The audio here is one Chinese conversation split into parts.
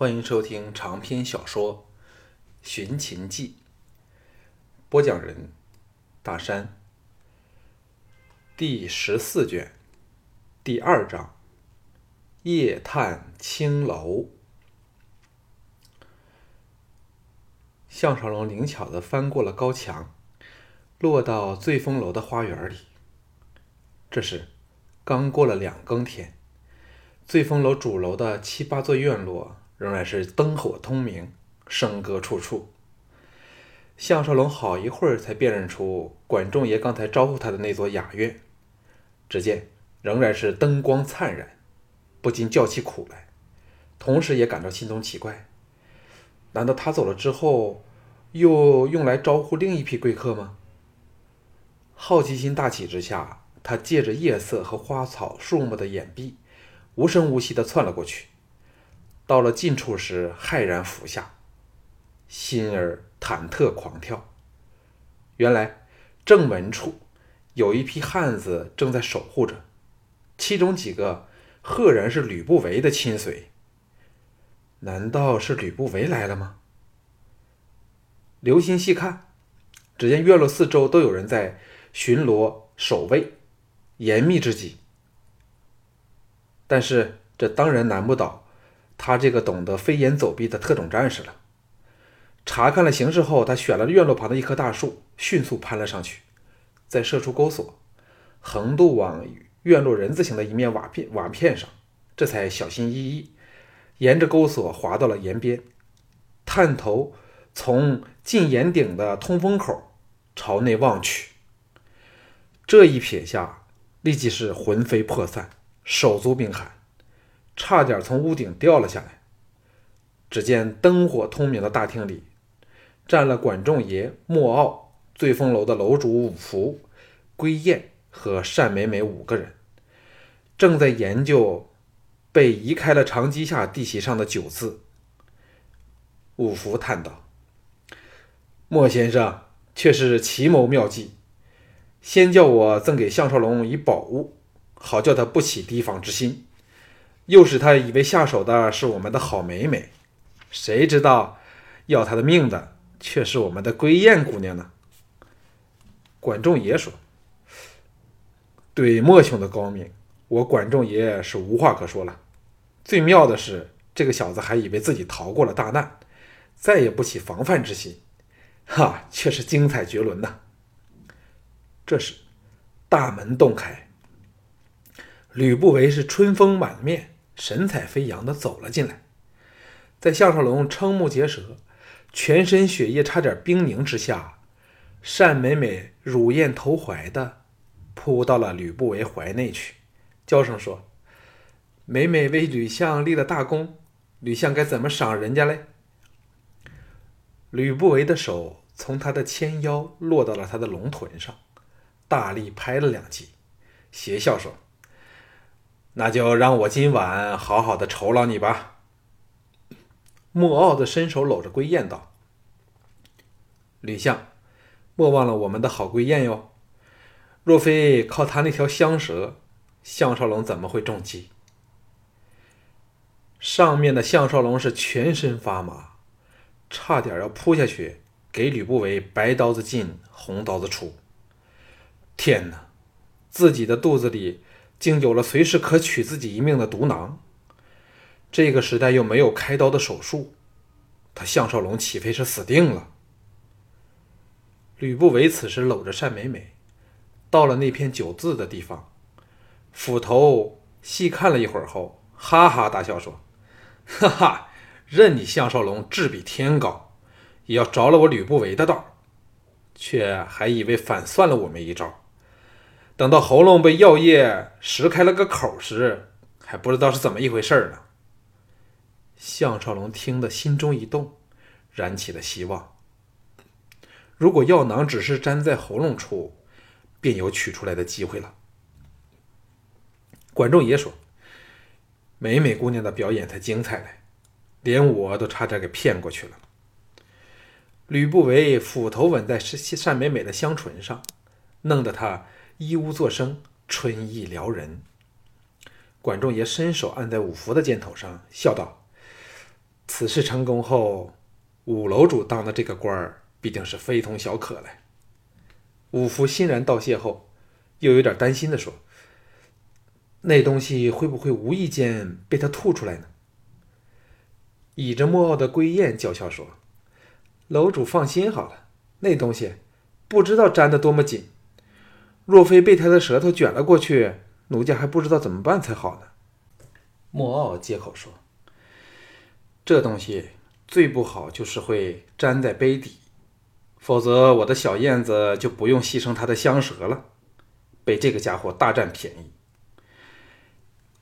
欢迎收听长篇小说《寻秦记》，播讲人：大山。第十四卷，第二章：夜探青楼。项少龙灵巧的翻过了高墙，落到醉风楼的花园里。这时，刚过了两更天，醉风楼主楼的七八座院落。仍然是灯火通明，笙歌处处。项少龙好一会儿才辨认出管仲爷刚才招呼他的那座雅院，只见仍然是灯光灿然，不禁叫起苦来，同时也感到心中奇怪：难道他走了之后，又用来招呼另一批贵客吗？好奇心大起之下，他借着夜色和花草树木的掩蔽，无声无息地窜了过去。到了近处时，骇然伏下，心儿忐忑狂跳。原来正门处有一批汉子正在守护着，其中几个赫然是吕不韦的亲随。难道是吕不韦来了吗？留心细看，只见院落四周都有人在巡逻守卫，严密之极。但是这当然难不倒。他这个懂得飞檐走壁的特种战士了。查看了形势后，他选了院落旁的一棵大树，迅速攀了上去，再射出钩索，横渡往院落人字形的一面瓦片瓦片上，这才小心翼翼沿着钩索滑到了檐边，探头从进檐顶的通风口朝内望去。这一瞥下，立即是魂飞魄散，手足冰寒。差点从屋顶掉了下来。只见灯火通明的大厅里，站了管仲爷、莫傲、醉风楼的楼主五福、归燕和单美美五个人，正在研究被移开了长机下地席上的酒字。五福叹道：“莫先生却是奇谋妙计，先叫我赠给项少龙以宝物，好叫他不起提防之心。”又是他以为下手的是我们的好美美，谁知道要他的命的却是我们的归燕姑娘呢？管仲爷说：“对莫兄的高明，我管仲爷是无话可说了。最妙的是，这个小子还以为自己逃过了大难，再也不起防范之心，哈，却是精彩绝伦呐！”这时，大门洞开，吕不韦是春风满面。神采飞扬的走了进来，在项少龙瞠目结舌、全身血液差点冰凝之下，单美美乳燕投怀的扑到了吕不韦怀内去，娇声说：“美美为吕相立了大功，吕相该怎么赏人家嘞？”吕不韦的手从他的纤腰落到了他的龙臀上，大力拍了两记，邪笑说。那就让我今晚好好的酬劳你吧。莫傲的伸手搂着归燕道：“吕相，莫忘了我们的好归燕哟。若非靠他那条香舌，项少龙怎么会中计？”上面的项少龙是全身发麻，差点要扑下去给吕不韦白刀子进，红刀子出。天哪，自己的肚子里！竟有了随时可取自己一命的毒囊。这个时代又没有开刀的手术，他项少龙岂非是死定了？吕不韦此时搂着单美美，到了那片酒字的地方，斧头细看了一会儿后，哈哈大笑说：“ 哈哈，任你项少龙志比天高，也要着了我吕不韦的道，却还以为反算了我们一招。”等到喉咙被药液食开了个口时，还不知道是怎么一回事呢。项少龙听得心中一动，燃起了希望。如果药囊只是粘在喉咙处，便有取出来的机会了。管仲爷说：“美美姑娘的表演才精彩呢，连我都差点给骗过去了。”吕不韦斧头吻在单美美的香唇上，弄得她。一屋作声，春意撩人。管仲爷伸手按在五福的肩头上，笑道：“此事成功后，五楼主当的这个官儿必定是非同小可了。五福欣然道谢后，又有点担心的说：“那东西会不会无意间被他吐出来呢？”倚着莫傲的归雁娇笑说：“楼主放心好了，那东西不知道粘得多么紧，若非被他的舌头卷了过去，奴家还不知道怎么办才好呢。”莫傲接口说。这东西最不好就是会粘在杯底，否则我的小燕子就不用牺牲它的香舌了，被这个家伙大占便宜。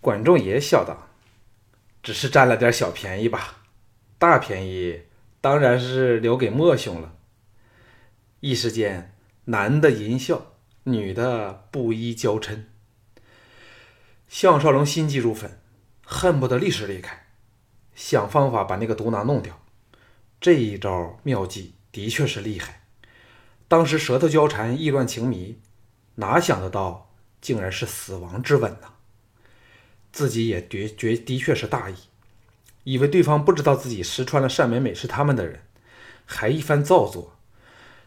管仲也笑道：“只是占了点小便宜吧，大便宜当然是留给莫兄了。”一时间，男的淫笑，女的布衣娇嗔。项少龙心急如焚，恨不得立时离开。想方法把那个毒囊弄掉，这一招妙计的确是厉害。当时舌头交缠，意乱情迷，哪想得到竟然是死亡之吻呢？自己也的绝的确是大意，以为对方不知道自己识穿了单美美是他们的人，还一番造作，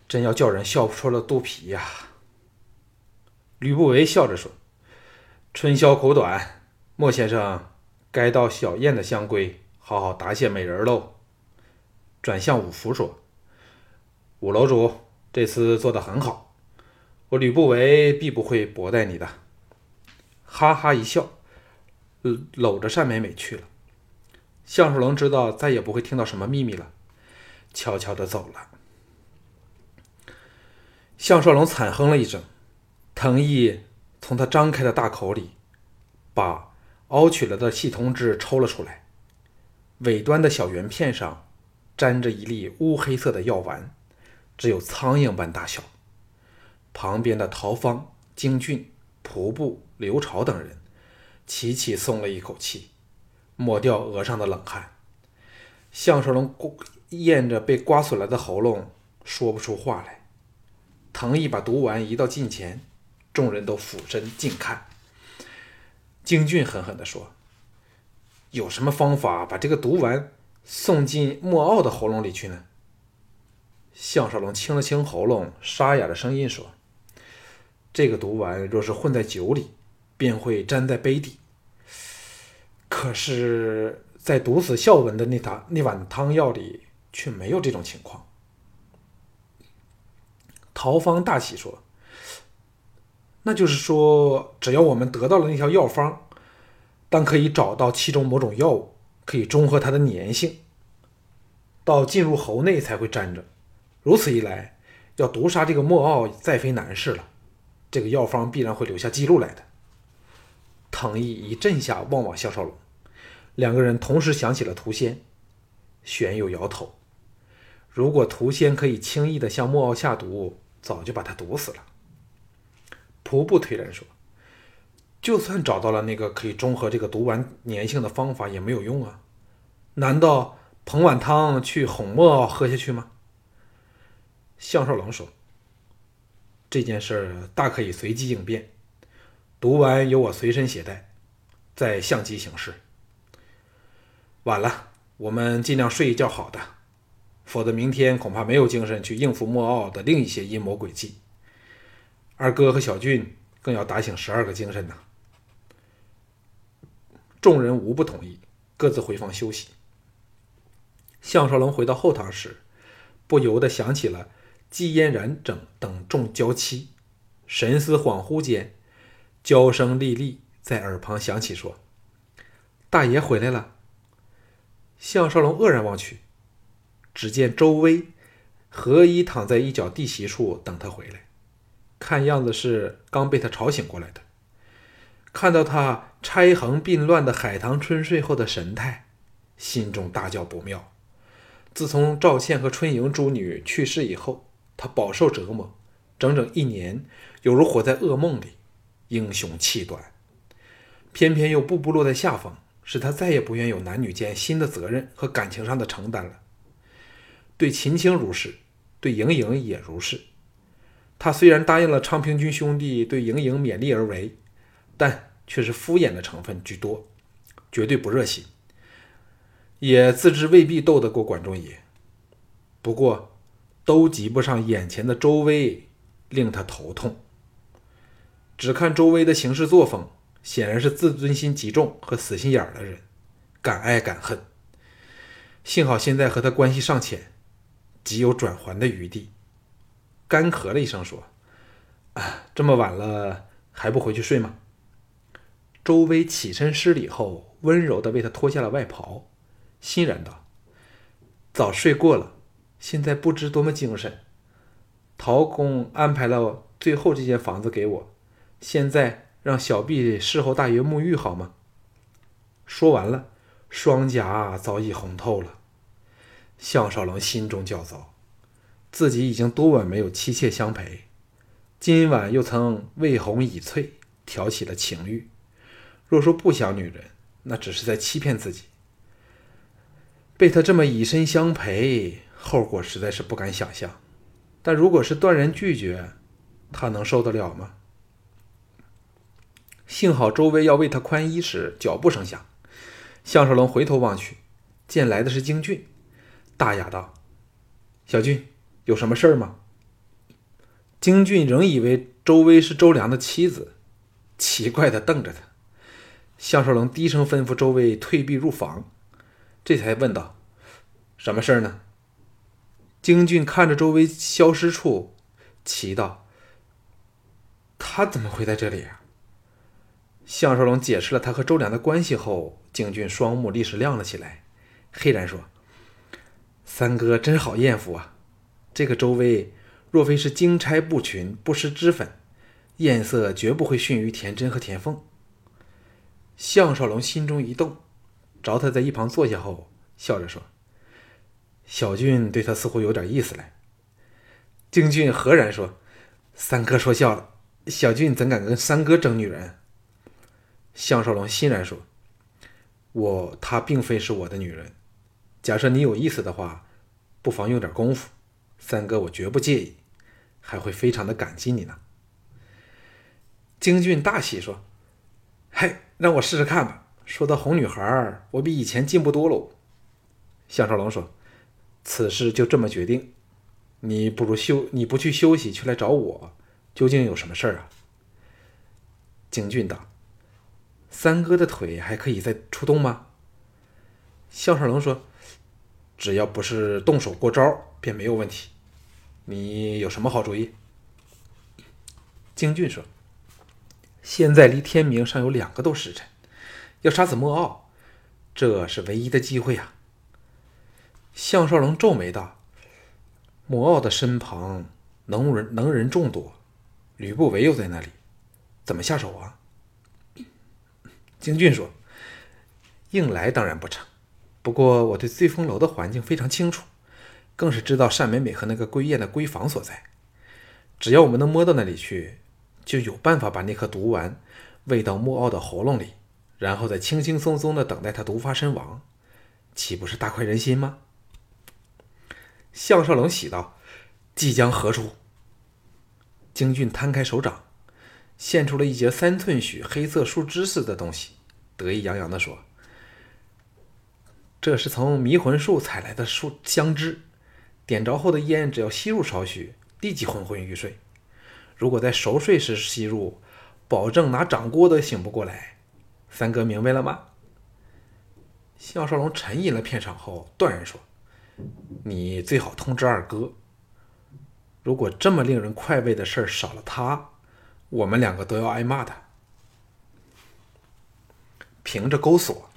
真要叫人笑出了肚皮呀！吕不韦笑着说：“春宵苦短，莫先生该到小燕的香闺。”好好答谢美人喽。转向五福说：“五楼主这次做得很好，我吕不韦必不会薄待你的。”哈哈一笑，搂着单美美去了。项少龙知道再也不会听到什么秘密了，悄悄的走了。项少龙惨哼了一声，藤毅从他张开的大口里把凹取了的细铜质抽了出来。尾端的小圆片上粘着一粒乌黑色的药丸，只有苍蝇般大小。旁边的陶方、京俊、仆布、刘朝等人齐齐松了一口气，抹掉额上的冷汗。项少龙咽着被刮损了的喉咙，说不出话来。藤毅把毒丸移到近前，众人都俯身静看。京俊狠狠地说。有什么方法把这个毒丸送进莫傲的喉咙里去呢？项少龙清了清喉咙，沙哑的声音说：“这个毒丸若是混在酒里，便会粘在杯底。可是，在毒死孝文的那汤那碗汤药里却没有这种情况。”陶方大喜说：“那就是说，只要我们得到了那条药方。”但可以找到其中某种药物，可以中和它的粘性，到进入喉内才会粘着。如此一来，要毒杀这个莫奥再非难事了。这个药方必然会留下记录来的。藤毅一震下望望项少龙，两个人同时想起了屠仙。玄又摇头，如果屠仙可以轻易的向莫奥下毒，早就把他毒死了。仆部推然说。就算找到了那个可以中和这个毒丸粘性的方法，也没有用啊！难道捧碗汤去哄墨喝下去吗？项少龙说：“这件事大可以随机应变，毒丸由我随身携带，再相机行事。晚了，我们尽量睡一觉好的，否则明天恐怕没有精神去应付莫傲的另一些阴谋诡计。二哥和小俊更要打醒十二个精神呢。”众人无不同意，各自回房休息。项少龙回到后堂时，不由得想起了季嫣然等等众娇妻，神思恍惚间，娇声丽丽在耳旁响起，说：“大爷回来了。”项少龙愕然望去，只见周薇何衣躺在一角地席处等他回来，看样子是刚被他吵醒过来的。看到他钗横鬓乱的海棠春睡后的神态，心中大叫不妙。自从赵倩和春莹诸女去世以后，他饱受折磨，整整一年，犹如活在噩梦里，英雄气短。偏偏又步步落在下风，使他再也不愿有男女间新的责任和感情上的承担了。对秦青如是，对莹莹也如是。他虽然答应了昌平君兄弟对莹莹勉力而为。但却是敷衍的成分居多，绝对不热心。也自知未必斗得过管仲爷，不过都及不上眼前的周威，令他头痛。只看周威的行事作风，显然是自尊心极重和死心眼儿的人，敢爱敢恨。幸好现在和他关系尚浅，极有转圜的余地。干咳了一声说：“啊，这么晚了，还不回去睡吗？”周威起身施礼后，温柔地为他脱下了外袍。欣然道：“早睡过了，现在不知多么精神。陶公安排了最后这间房子给我，现在让小婢侍候大爷沐浴好吗？”说完了，双颊早已红透了。项少龙心中焦躁，自己已经多晚没有妻妾相陪，今晚又曾为红已翠，挑起了情欲。若说不想女人，那只是在欺骗自己。被他这么以身相陪，后果实在是不敢想象。但如果是断然拒绝，他能受得了吗？幸好周围要为他宽衣时，脚步声响。项少龙回头望去，见来的是京俊，大雅道：“小俊，有什么事儿吗？”京俊仍以为周薇是周良的妻子，奇怪的瞪着他。项少龙低声吩咐周薇退避入房。这才问道：“什么事儿呢？”京俊看着周围消失处，奇道：“他怎么会在这里啊？”项少龙解释了他和周良的关系后，京俊双目立时亮了起来，嘿然说：“三哥真好艳福啊！这个周薇若非是金钗不群、不施脂粉，艳色绝不会逊于田真和田凤。”项少龙心中一动。找他在一旁坐下后，笑着说：“小俊对他似乎有点意思来。”京俊何然说：“三哥说笑了，小俊怎敢跟三哥争女人？”项少龙欣然说：“我她并非是我的女人，假设你有意思的话，不妨用点功夫，三哥我绝不介意，还会非常的感激你呢。”京俊大喜说：“嘿，让我试试看吧。”说到哄女孩，我比以前进步多喽。项少龙说：“此事就这么决定，你不如休，你不去休息，却来找我，究竟有什么事儿啊？”京俊道：“三哥的腿还可以再出动吗？”项少龙说：“只要不是动手过招，便没有问题。你有什么好主意？”京俊说：“现在离天明尚有两个多时辰。”要杀死莫傲，这是唯一的机会啊！项少龙皱眉道：“莫傲的身旁能人能人众多，吕不韦又在那里，怎么下手啊？”京俊说：“硬来当然不成，不过我对醉风楼的环境非常清楚，更是知道单美美和那个归燕的闺房所在。只要我们能摸到那里去，就有办法把那颗毒丸喂到莫傲的喉咙里。”然后再轻轻松松的等待他毒发身亡，岂不是大快人心吗？项少龙喜道：“即将何出？”京俊摊开手掌，现出了一截三寸许黑色树枝似的东西，得意洋洋的说：“这是从迷魂树采来的树香枝，点着后的烟，只要吸入少许，立即昏昏欲睡。如果在熟睡时吸入，保证拿掌锅都醒不过来。”三哥明白了吗？项少龙沉吟了片场后，断然说：“你最好通知二哥。如果这么令人快慰的事儿少了他，我们两个都要挨骂的。”凭着钩索，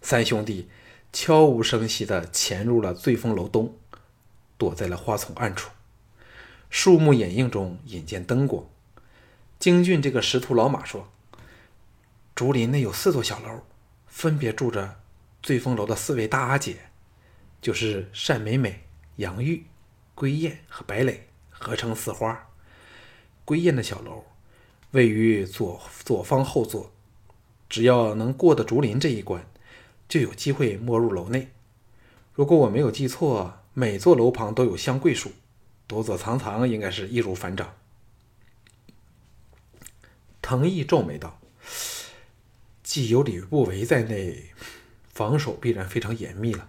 三兄弟悄无声息的潜入了醉风楼东，躲在了花丛暗处。树木掩映中，引见灯光。京俊这个识途老马说。竹林内有四座小楼，分别住着醉风楼的四位大阿姐，就是单美美、杨玉、归燕和白磊，合称四花。归燕的小楼位于左左方后座，只要能过得竹林这一关，就有机会摸入楼内。如果我没有记错，每座楼旁都有香桂树，躲躲藏藏应该是易如反掌。藤毅皱眉道。既有吕不韦在内，防守必然非常严密了，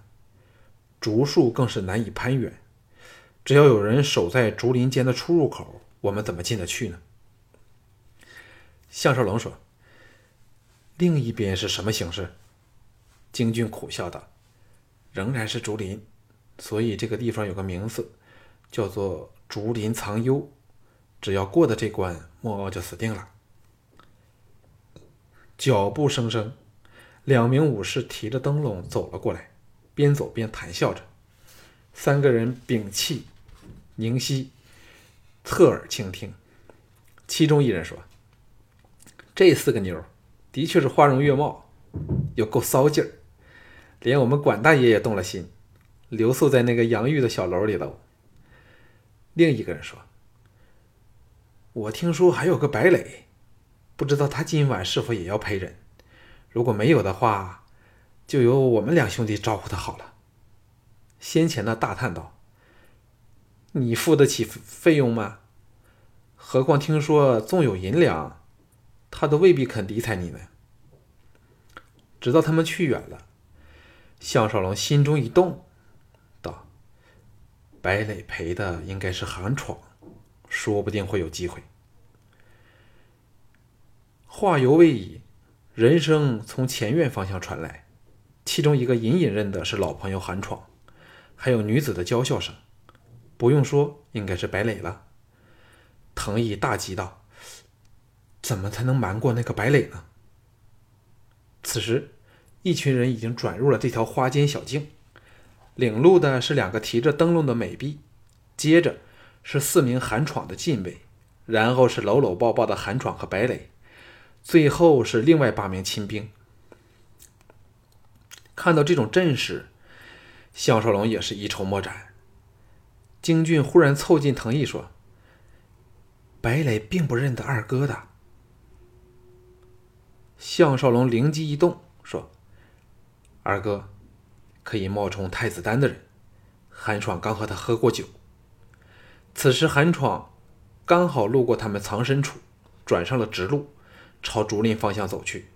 竹树更是难以攀援。只要有人守在竹林间的出入口，我们怎么进得去呢？项少龙说：“另一边是什么形势？”京俊苦笑道：“仍然是竹林，所以这个地方有个名字，叫做竹林藏幽。只要过了这关，莫傲就死定了。”脚步声声，两名武士提着灯笼走了过来，边走边谈笑着。三个人屏气凝息，侧耳倾听。其中一人说：“这四个妞的确是花容月貌，有够骚劲儿。”连我们管大爷也动了心，留宿在那个洋芋的小楼里头。另一个人说：“我听说还有个白磊，不知道他今晚是否也要陪人？如果没有的话，就由我们两兄弟招呼他好了。”先前的大叹道：“你付得起费用吗？何况听说纵有银两，他都未必肯理睬你呢。”直到他们去远了。项少龙心中一动，：“白磊陪的应该是韩闯，说不定会有机会。”话犹未已，人声从前院方向传来，其中一个隐隐认得是老朋友韩闯，还有女子的娇笑声。不用说，应该是白磊了。藤毅大急道：“怎么才能瞒过那个白磊呢？”此时。一群人已经转入了这条花间小径，领路的是两个提着灯笼的美婢，接着是四名韩闯的禁卫，然后是搂搂抱抱的韩闯和白磊，最后是另外八名亲兵。看到这种阵势，项少龙也是一筹莫展。京俊忽然凑近藤毅说：“白磊并不认得二哥的。”项少龙灵机一动说。二哥，可以冒充太子丹的人。韩闯刚和他喝过酒。此时韩闯刚好路过他们藏身处，转上了直路，朝竹林方向走去。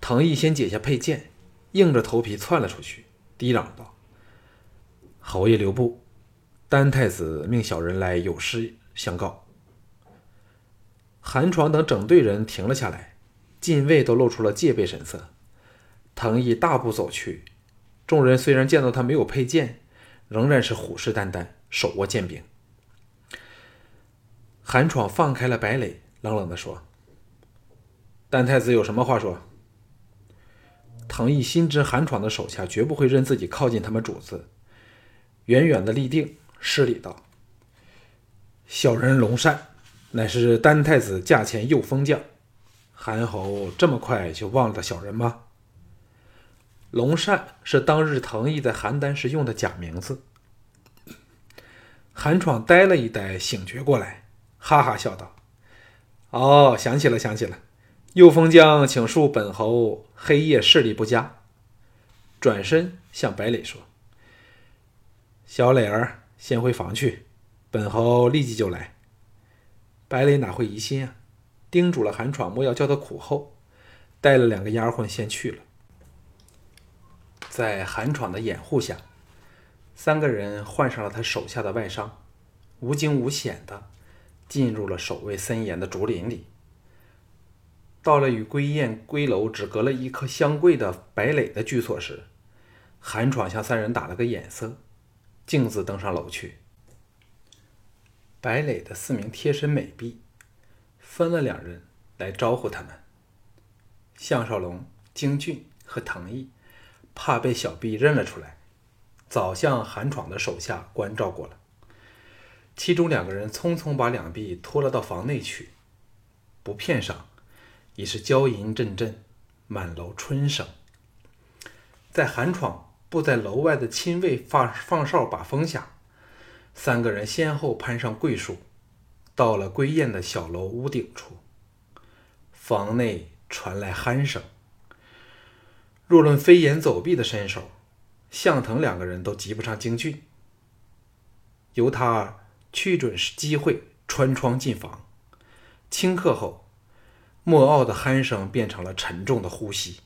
藤毅先解下佩剑，硬着头皮窜了出去，低嚷道：“侯爷留步，丹太子命小人来有事相告。”韩闯等整队人停了下来，禁卫都露出了戒备神色。藤毅大步走去，众人虽然见到他没有佩剑，仍然是虎视眈眈，手握剑柄。韩闯放开了白磊，冷冷地说：“丹太子有什么话说？”唐毅心知韩闯的手下绝不会任自己靠近他们主子，远远的立定，施礼道：“小人龙善，乃是丹太子驾前右封将，韩侯这么快就忘了小人吗？”龙善是当日藤毅在邯郸时用的假名字。韩闯呆了一呆，醒觉过来，哈哈笑道：“哦，想起了，想起了。右封将请恕本侯黑夜视力不佳。”转身向白磊说：“小磊儿，先回房去，本侯立即就来。”白磊哪会疑心啊？叮嘱了韩闯莫要叫他苦后，带了两个丫鬟先去了。在韩闯的掩护下，三个人换上了他手下的外伤，无惊无险的进入了守卫森严的竹林里。到了与归雁归楼只隔了一棵香桂的白磊的居所时，韩闯向三人打了个眼色，径自登上楼去。白磊的四名贴身美婢分了两人来招呼他们：项少龙、京俊和藤毅。怕被小婢认了出来，早向韩闯的手下关照过了。其中两个人匆匆把两婢拖了到房内去，不片上，已是娇吟阵阵，满楼春声。在韩闯布在楼外的亲卫放放哨把风下，三个人先后攀上桂树，到了归雁的小楼屋顶处。房内传来鼾声。若论飞檐走壁的身手，向腾两个人都及不上京俊。由他去准是机会穿窗进房，顷刻后，莫傲的鼾声变成了沉重的呼吸。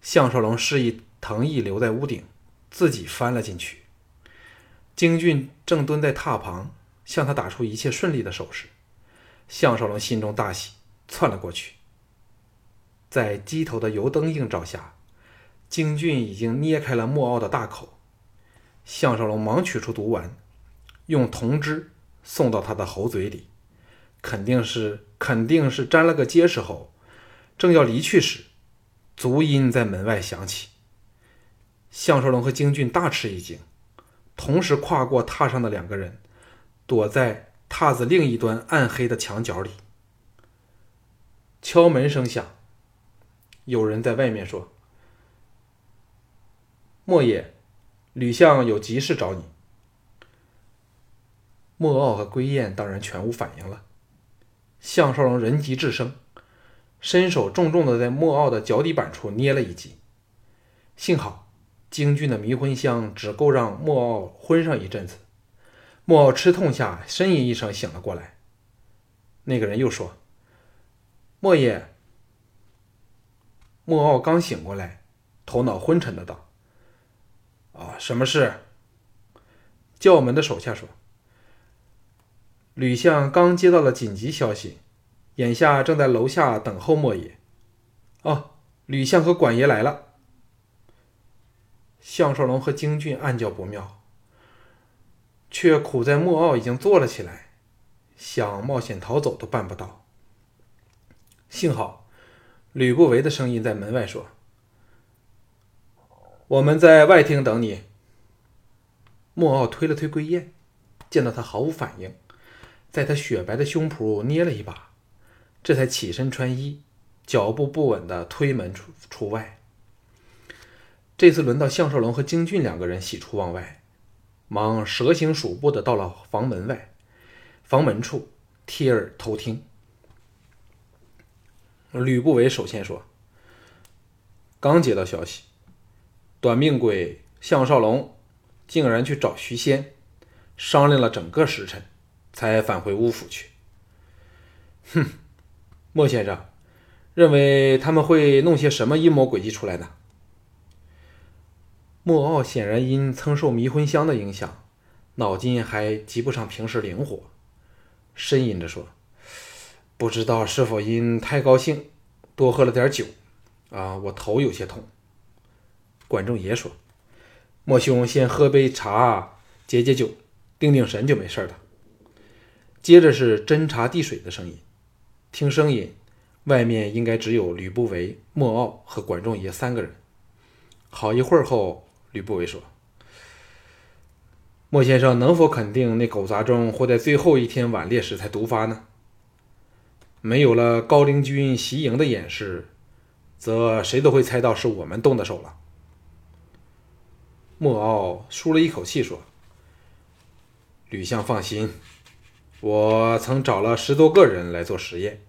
项少龙示意藤毅留在屋顶，自己翻了进去。京俊正蹲在榻旁，向他打出一切顺利的手势。项少龙心中大喜，窜了过去。在机头的油灯映照下，京俊已经捏开了莫奥的大口。项少龙忙取出毒丸，用铜汁送到他的喉嘴里，肯定是肯定是沾了个结实后。正要离去时，足音在门外响起。项少龙和京俊大吃一惊，同时跨过榻上的两个人，躲在榻子另一端暗黑的墙角里。敲门声响，有人在外面说：“莫爷，吕相有急事找你。”莫傲和归雁当然全无反应了。项少龙人急智生。伸手重重的在莫傲的脚底板处捏了一记，幸好京俊的迷魂香只够让莫傲昏上一阵子。莫傲吃痛下呻吟一声醒了过来。那个人又说：“莫爷。”莫奥刚醒过来，头脑昏沉的道：“啊，什么事？”叫门的手下说：“吕相刚接到了紧急消息。”眼下正在楼下等候莫爷。哦，吕相和管爷来了。项少龙和京俊暗叫不妙，却苦在莫傲已经坐了起来，想冒险逃走都办不到。幸好吕不韦的声音在门外说：“我们在外厅等你。”莫傲推了推归雁，见到他毫无反应，在他雪白的胸脯捏了一把。这才起身穿衣，脚步不稳的推门出出外。这次轮到项少龙和京俊两个人喜出望外，忙蛇形鼠步的到了房门外，房门处贴耳偷听。吕不韦首先说：“刚接到消息，短命鬼项少龙竟然去找徐仙，商量了整个时辰，才返回乌府去。”哼。莫先生认为他们会弄些什么阴谋诡计出来呢？莫傲显然因曾受迷魂香的影响，脑筋还及不上平时灵活，呻吟着说：“不知道是否因太高兴，多喝了点酒，啊，我头有些痛。”管仲爷说：“莫兄先喝杯茶解解酒，定定神就没事了。”接着是斟茶递水的声音。听声音，外面应该只有吕不韦、莫傲和管仲爷三个人。好一会儿后，吕不韦说：“莫先生能否肯定那狗杂种会在最后一天晚猎时才毒发呢？没有了高陵军袭营的演示，则谁都会猜到是我们动的手了。”莫傲舒了一口气说：“吕相放心。”我曾找了十多个人来做实验，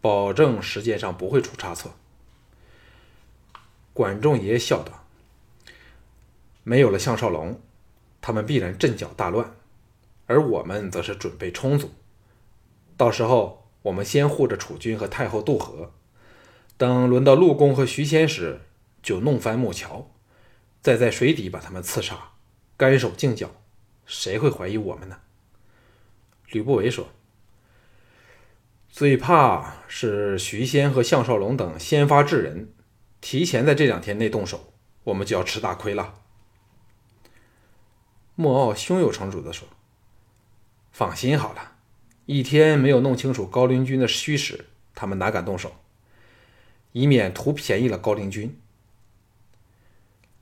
保证实践上不会出差错。管仲爷笑道：“没有了项少龙，他们必然阵脚大乱，而我们则是准备充足。到时候，我们先护着楚军和太后渡河，等轮到陆公和徐仙时，就弄翻木桥，再在水底把他们刺杀，干手净脚，谁会怀疑我们呢？”吕不韦说：“最怕是徐仙和项少龙等先发制人，提前在这两天内动手，我们就要吃大亏了。”莫傲胸有成竹地说：“放心好了，一天没有弄清楚高陵军的虚实，他们哪敢动手？以免图便宜了高陵军，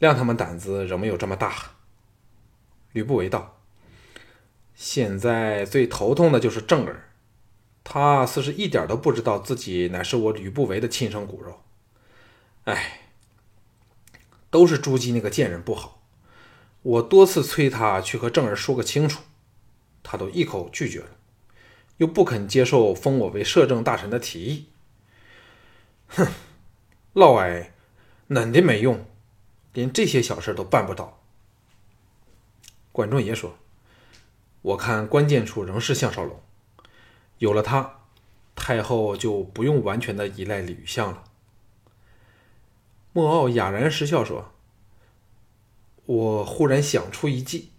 谅他们胆子仍没有这么大。”吕不韦道。现在最头痛的就是正儿，他似是一点都不知道自己乃是我吕不韦的亲生骨肉。哎，都是朱姬那个贱人不好，我多次催他去和正儿说个清楚，他都一口拒绝了，又不肯接受封我为摄政大臣的提议。哼，嫪毐嫩的没用，连这些小事都办不到。管仲爷说。我看关键处仍是项少龙，有了他，太后就不用完全的依赖吕相了。莫傲哑然失笑说：“我忽然想出一计，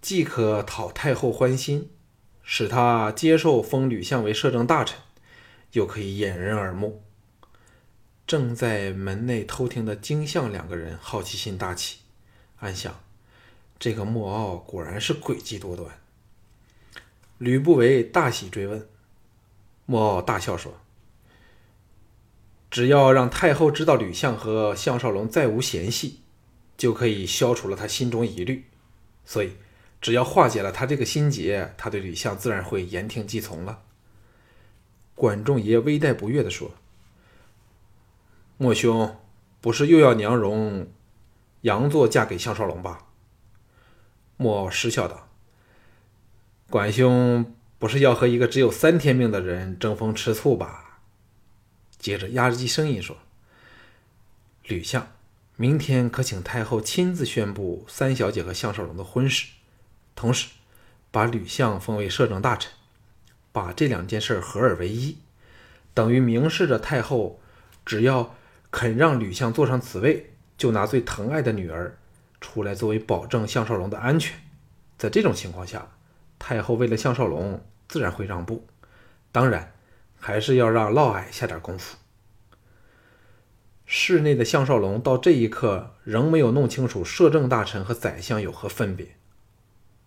既可讨太后欢心，使他接受封吕相为摄政大臣，又可以掩人耳目。”正在门内偷听的金相两个人好奇心大起，暗想：这个莫傲果然是诡计多端。吕不韦大喜，追问。莫傲大笑说：“只要让太后知道吕相和项少龙再无嫌隙，就可以消除了他心中疑虑。所以，只要化解了他这个心结，他对吕相自然会言听计从了。”管仲爷微带不悦地说：“莫兄，不是又要娘容杨作嫁给项少龙吧？”莫失笑道。管兄不是要和一个只有三天命的人争风吃醋吧？接着压低声音说：“吕相，明天可请太后亲自宣布三小姐和项少龙的婚事，同时把吕相封为摄政大臣，把这两件事合二为一，等于明示着太后只要肯让吕相坐上此位，就拿最疼爱的女儿出来作为保证项少龙的安全。在这种情况下。”太后为了项少龙，自然会让步，当然还是要让嫪毐下点功夫。室内的项少龙到这一刻仍没有弄清楚摄政大臣和宰相有何分别，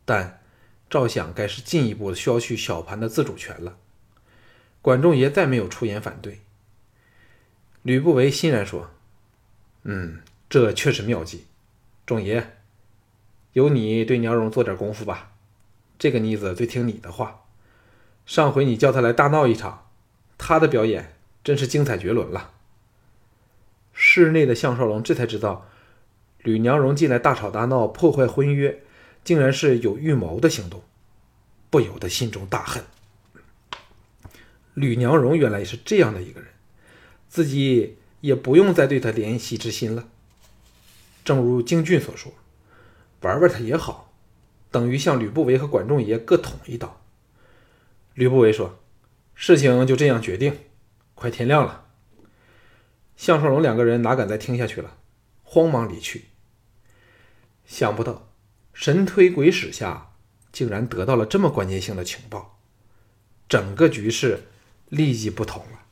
但照想该是进一步的削去小盘的自主权了。管仲爷再没有出言反对。吕不韦欣然说：“嗯，这确实妙计，仲爷，由你对娘荣做点功夫吧。”这个妮子最听你的话，上回你叫她来大闹一场，她的表演真是精彩绝伦了。室内的项少龙这才知道，吕娘荣进来大吵大闹，破坏婚约，竟然是有预谋的行动，不由得心中大恨。吕娘荣原来是这样的一个人，自己也不用再对他怜惜之心了。正如京俊所说，玩玩他也好。等于向吕不韦和管仲爷各捅一刀。吕不韦说：“事情就这样决定，快天亮了。”项少龙两个人哪敢再听下去了，慌忙离去。想不到神推鬼使下，竟然得到了这么关键性的情报，整个局势立即不同了。